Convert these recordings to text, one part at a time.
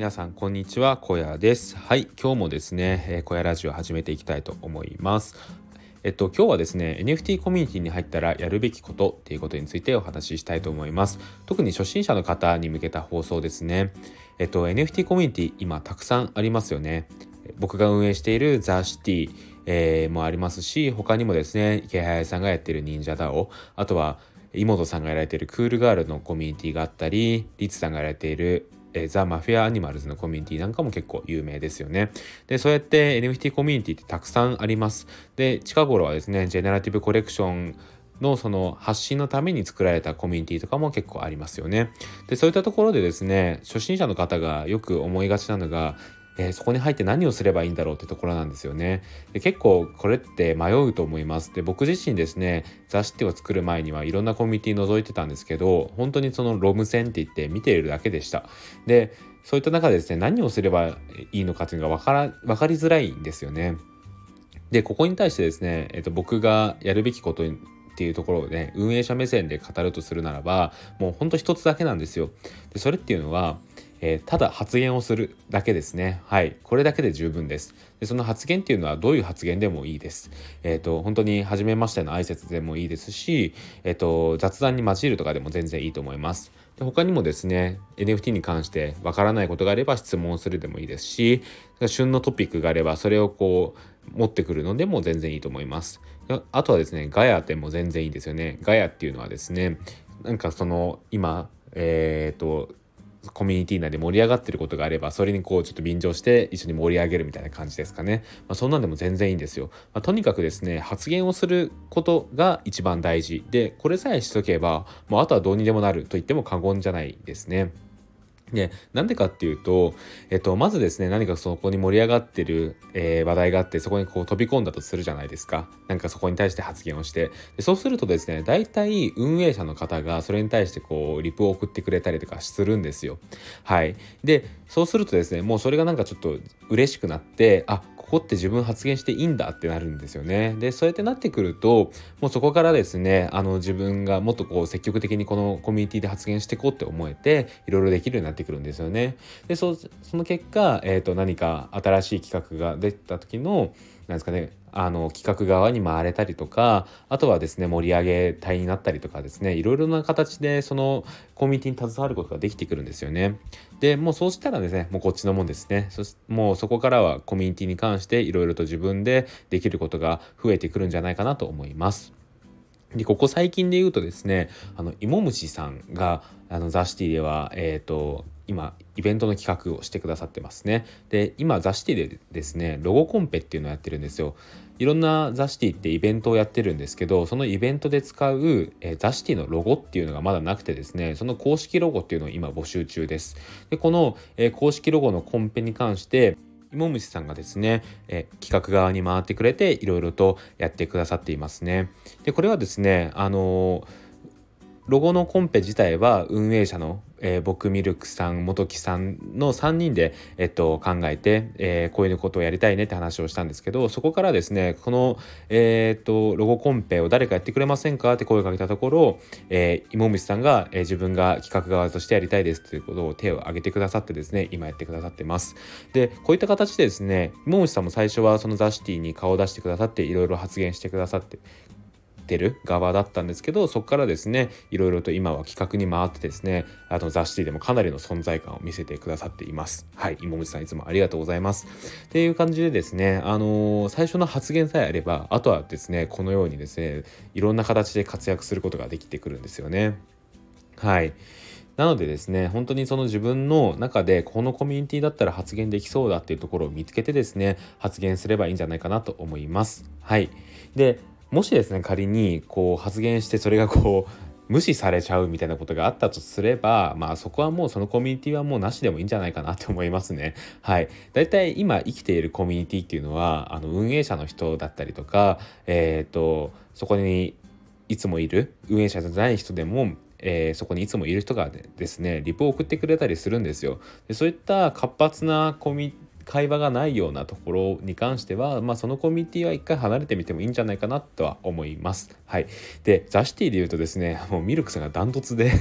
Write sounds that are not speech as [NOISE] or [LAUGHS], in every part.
皆さんこんにちは。小屋です。はい今日もですね、え、小屋ラジオ始めていきたいと思います。えっと今日はですね NFT コミュニティに入ったらやるべきことっていうことについてお話ししたいと思います。特に初心者の方に向けた放送ですね。えっと NFT コミュニティ今たくさんありますよね。僕が運営しているザ・シティ、えー、もありますし他にもですね池早さんがやってる忍者ダオあとは妹さんがやられているクールガールのコミュニティがあったりリツさんがやられているえー、ザ・マフィア・アニマルズのコミュニティなんかも結構有名ですよね。で、そうやって NFT コミュニティってたくさんあります。で、近頃はですね、ジェネラティブコレクションのその発信のために作られたコミュニティとかも結構ありますよね。で、そういったところでですね、初心者の方がよく思いがちなのが、えー、そこに入って何をすればいいんだろうってところなんですよね。で結構これって迷うと思います。で僕自身ですね雑誌を作る前にはいろんなコミュニティ覗いてたんですけど本当にそのロム線って言って見ているだけでした。でそういった中でですね何をすればいいのかっていうのが分から分かりづらいんですよね。でここに対してですね、えー、と僕がやるべきことっていうところをね運営者目線で語るとするならばもうほんと一つだけなんですよ。でそれっていうのはえー、ただ発言をするだけですね。はい。これだけで十分です。でその発言っていうのはどういう発言でもいいです。えっ、ー、と、本当に初めましての挨拶でもいいですし、えっ、ー、と、雑談に混じるとかでも全然いいと思います。で他にもですね、NFT に関してわからないことがあれば質問するでもいいですし、旬のトピックがあればそれをこう持ってくるのでも全然いいと思います。あとはですね、ガヤでも全然いいですよね。ガヤっていうのはですね、なんかその今、えっ、ー、と、コミュニティ内で盛り上がってることがあればそれにこうちょっと便乗して一緒に盛り上げるみたいな感じですかね、まあ、そんなんでも全然いいんですよ、まあ、とにかくですね発言をすることが一番大事。でこれさえしとけばもうあとはどうにでもなると言っても過言じゃないですね。ね、なんでかっていうと、えっと、まずですね、何かそこに盛り上がってる、えー、話題があって、そこにこう飛び込んだとするじゃないですか。なんかそこに対して発言をして。でそうするとですね、大体運営者の方がそれに対してこう、リプを送ってくれたりとかするんですよ。はい。で、そうするとですね、もうそれがなんかちょっと嬉しくなって、あ、ここって自分発言していいんだってなるんですよね。で、そうやってなってくると、もうそこからですね、あの自分がもっとこう積極的にこのコミュニティで発言していこうって思えて、いろいろできるようになってくるんですよね。で、その結果、え、ー、と、何か新しい企画が出た時の、なんですかね、あの企画側に回れたりとかあとはですね盛り上げ隊になったりとかですねいろいろな形でそのコミュニティに携わることができてくるんですよね。でもうそうしたらですねもうこっちのもんですねそもうそこからはコミュニティに関していろいろと自分でできることが増えてくるんじゃないかなと思います。でここ最近で言うとですねあの芋虫さんがあのザ・シティではえっ、ー、と今イベントの企画をしてくださってますね。で今ザ・シティでですねロゴコンペっていうのをやってるんですよ。いろんなザ・シティってイベントをやってるんですけどそのイベントで使う、えー、ザ・シティのロゴっていうのがまだなくてですねその公式ロゴっていうのを今募集中です。でこの、え、公式ロゴのコンペに関して芋虫さんがですね、え企画側に回ってくれていろいろとやってくださっていますね。でこれはですねあのロゴのコンペ自体は運営者のえー、僕ミルクさん元木さんの3人で、えっと、考えて、えー、こういうことをやりたいねって話をしたんですけどそこからですねこの、えー、っとロゴコンペを誰かやってくれませんかって声をかけたところ、えー、芋虫さんが、えー、自分が企画側としてやりたいですということを手を挙げてくださってですね今やってくださってます。でこういった形でですね芋虫さんも最初はそのザ・シティに顔を出してくださっていろいろ発言してくださっててる側だったんですけどそこからですねいろいろと今は企画に回ってですねあの雑誌でもかなりの存在感を見せてくださっていますはい芋虫さんいつもありがとうございますっていう感じでですねあのー、最初の発言さえあればあとはですねこのようにですねいろんな形で活躍することができてくるんですよねはいなのでですね、本当にその自分の中でこのコミュニティだったら発言できそうだっていうところを見つけてですね、発言すればいいんじゃないかなと思います。はい。で、もしですね仮にこう発言してそれがこう無視されちゃうみたいなことがあったとすれば、まあそこはもうそのコミュニティはもうなしでもいいんじゃないかなと思いますね。はい。だいたい今生きているコミュニティっていうのは、あの運営者の人だったりとか、えっ、ー、と、そこにいつもいる運営者じゃない人でも、えー、そこにいつもいる人がですねリプを送ってくれたりするんですよでそういった活発なコミュニ会話がないようなところに関しては、まあ、そのコミュニティは一回離れてみてもいいんじゃないかなとは思います。はい、でザ・シティで言うとですねもうミルクさんがダントツで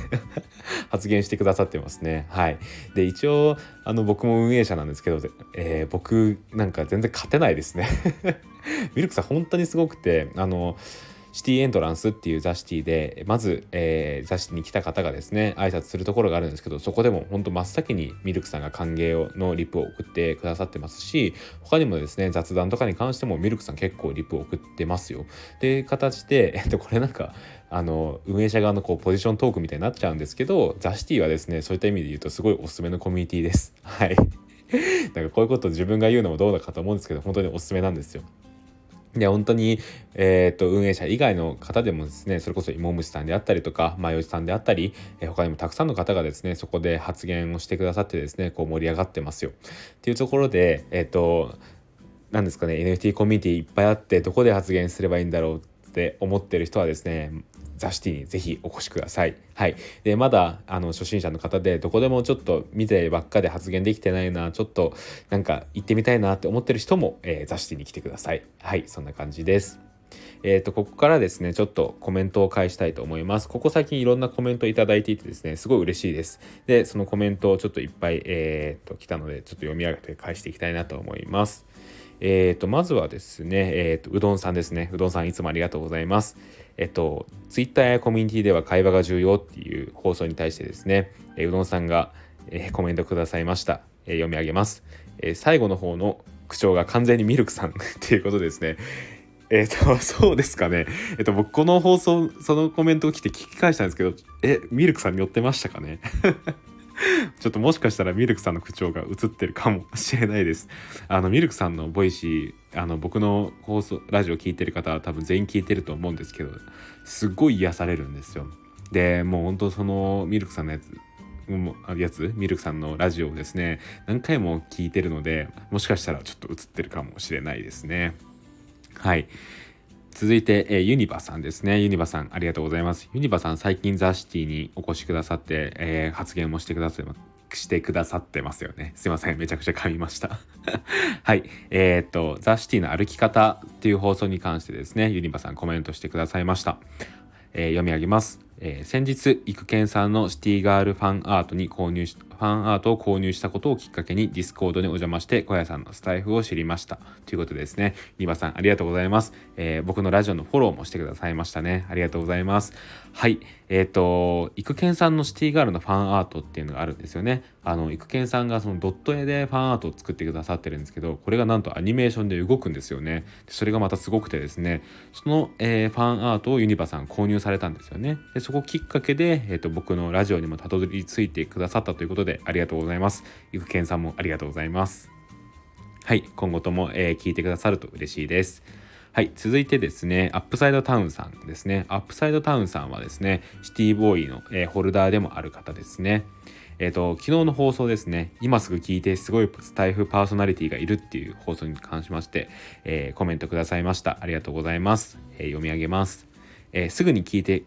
[LAUGHS] 発言してくださってますね。はい、で一応あの僕も運営者なんですけど、えー、僕なんか全然勝てないですね [LAUGHS] ミルクさん本当にすごくてあのシティエントランスっていうザ・シティでまず、えー、ザ・シティに来た方がですね挨拶するところがあるんですけどそこでも本当真っ先にミルクさんが歓迎のリプを送ってくださってますし他にもですね雑談とかに関してもミルクさん結構リプを送ってますよ。で形で、えっと、これなんかあの運営者側のこうポジショントークみたいになっちゃうんですけどザ・シティはですねそういった意味で言うとすごいおすすめのコミュニティです。はい。[LAUGHS] なんかこういうこと自分が言うのもどうだかと思うんですけど本当におすすめなんですよ。で本当に、えーと、運営者以外の方でもですねそれこそ芋虫さんであったりとか前吉さんであったり、えー、他にもたくさんの方がですねそこで発言をしてくださってですねこう盛り上がってますよ。っていうところでえっ、と何ですかね NFT コミュニティいっぱいあってどこで発言すればいいんだろうって思ってる人はですねザシティにぜひお越しください。はい。で、まだ、あの、初心者の方で、どこでもちょっと見てばっかで発言できてないな、ちょっと、なんか行ってみたいなって思ってる人も、えー、ザシティに来てください。はい、そんな感じです。えっ、ー、と、ここからですね、ちょっとコメントを返したいと思います。ここ最近いろんなコメントいただいていてですね、すごい嬉しいです。で、そのコメントをちょっといっぱい、えっ、ー、と、来たので、ちょっと読み上げて返していきたいなと思います。えっ、ー、と、まずはですね、えっ、と、うどんさんですね。うどんさんいつもありがとうございます。えっと、ツイッターやコミュニティでは会話が重要っていう放送に対してですね、えうどんさんが、えコメントくださいました。え読み上げます、え最後の方の口調が完全にミルクさん [LAUGHS] っていうことですね。えっ、と、そうですかね。えっ、と、僕この放送、そのコメントを来て聞き返したんですけど、え、ミルクさんに寄ってましたかね？[LAUGHS] ちょっともしかしたらミルクさんの口調が移ってるかもしれないです。あの、ミルクさんの Voicy、あの、僕の放送、ラジオ聞いてる方は多分全員聞いてると思うんですけど、すっごい癒されるんですよ。で、もう本当そのミルクさんのやつ、やつ？ミルクさんのラジオをですね何回も聞いてるのでもしかしたらちょっと移ってるかもしれないですねはい続いて、えー、ユニバさんですね。ユニバさん、ありがとうございます。ユニバさん、最近ザ・シティにお越しくださって、えー、発言もしてくださってしてくださってますよね。すいません。めちゃくちゃ噛みました。[LAUGHS] はい。えー、っと、ザ・シティの歩き方っていう放送に関してですね、ユニバさんコメントしてくださいました。えー、読み上げます。えー、先日、育賢さんのシティガールファンアートに購入し、ファンアートを購入したことをきっかけに Discord にお邪魔して小屋さんのスタイフを知りました。ということですね、ニバさんありがとうございます。えー、僕のラジオのフォローもしてくださいましたね。ありがとうございます。はい。えっ、ー、と、育賢さんのシティガールのファンアートっていうのがあるんですよね。あの、育賢さんがそのドット絵でファンアートを作ってくださってるんですけど、これがなんとアニメーションで動くんですよね。それがまたすごくてですね、その、えー、ファンアートをユニバさん購入されたんですよね。でそこきっかけで、えっ、ー、と、僕のラジオにもたどり着いてくださったということで、でありがとうございます。育賢さんもありがとうございます。はい、今後とも、えー、聞いてくださると嬉しいです。はい、続いてですね、アップサイドタウンさんですね。アップサイドタウンさんはですね、シティボーイの、えー、ホルダーでもある方ですね。えっ、ー、と、昨日の放送ですね、今すぐ聞いてすごいスタイフパーソナリティがいるっていう放送に関しまして、えー、コメントくださいました。ありがとうございます。え読み上げます。えすぐに聞いて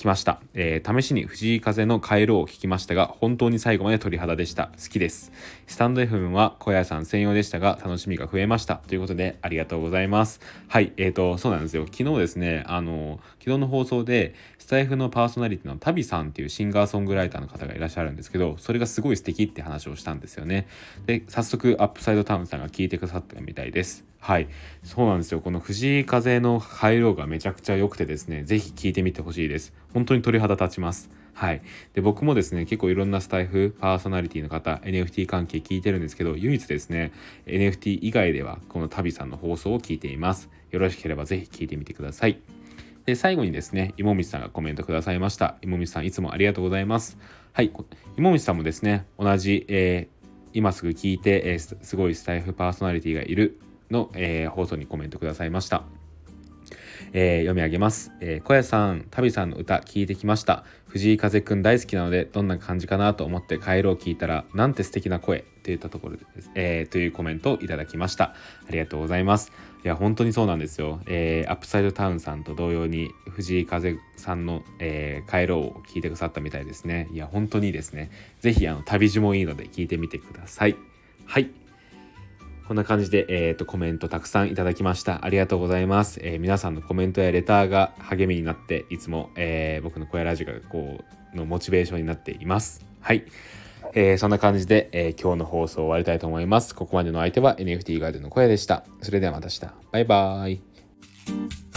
きました、えー、試しに藤井風の帰ろうを聞きましたが本当に最後まで鳥肌でした。好きです。スタンド FM は小屋さん専用でしたが楽しみが増えました。ということでありがとうございます。はいえーとそうなんですよ。昨日ですねあの昨日の放送でスタイフのパーソナリティのタビさんっていうシンガーソングライターの方がいらっしゃるんですけどそれがすごい素敵って話をしたんですよね。で早速アップサイドタウンさんが聞いてくださったみたいです。はいそうなんですよこの藤井風の入ろうがめちゃくちゃ良くてですね是非聞いてみてほしいです本当に鳥肌立ちますはい。で、僕もですね、結構いろんなスタイフ、パーソナリティの方、NFT 関係聞いてるんですけど、唯一ですね、NFT 以外では、このタビさんの放送を聞いています。よろしければぜひ聞いてみてください。で、最後にですね、いもみさんがコメントくださいました。いもみさん、いつもありがとうございます。はい。いもみさんもですね、同じ、えー、今すぐ聞いて、えー、すごいスタイフパーソナリティがいるの、えー、放送にコメントくださいました。えー、読み上げます。えー、小屋さん、タビさんの歌聞いてきました。藤井風くん大好きなので、どんな感じかなと思って帰ろう聞いたら、なんて素敵な声といったところです、えー、というコメントをいただきました。ありがとうございます。いや、本当にそうなんですよ。えー、アップサイドタウンさんと同様に、藤井風さんの、えー、帰ろうを聞いてくださったみたいですね。いや、本当にいいですね。ぜひ、あの、旅路もいいので聞いてみてください。はい。こんな感じで、えーと、コメントたくさんいただきました。ありがとうございます。えー、皆さんのコメントやレターが励みになって、いつも、えー、僕の小屋ラジオがこうのモチベーションになっています。はい。えー、そんな感じで、え、今日の放送を終わりたいと思います。ここまでの相手は NFT ガイドの小屋でした。それではまた明日。バイバーイ。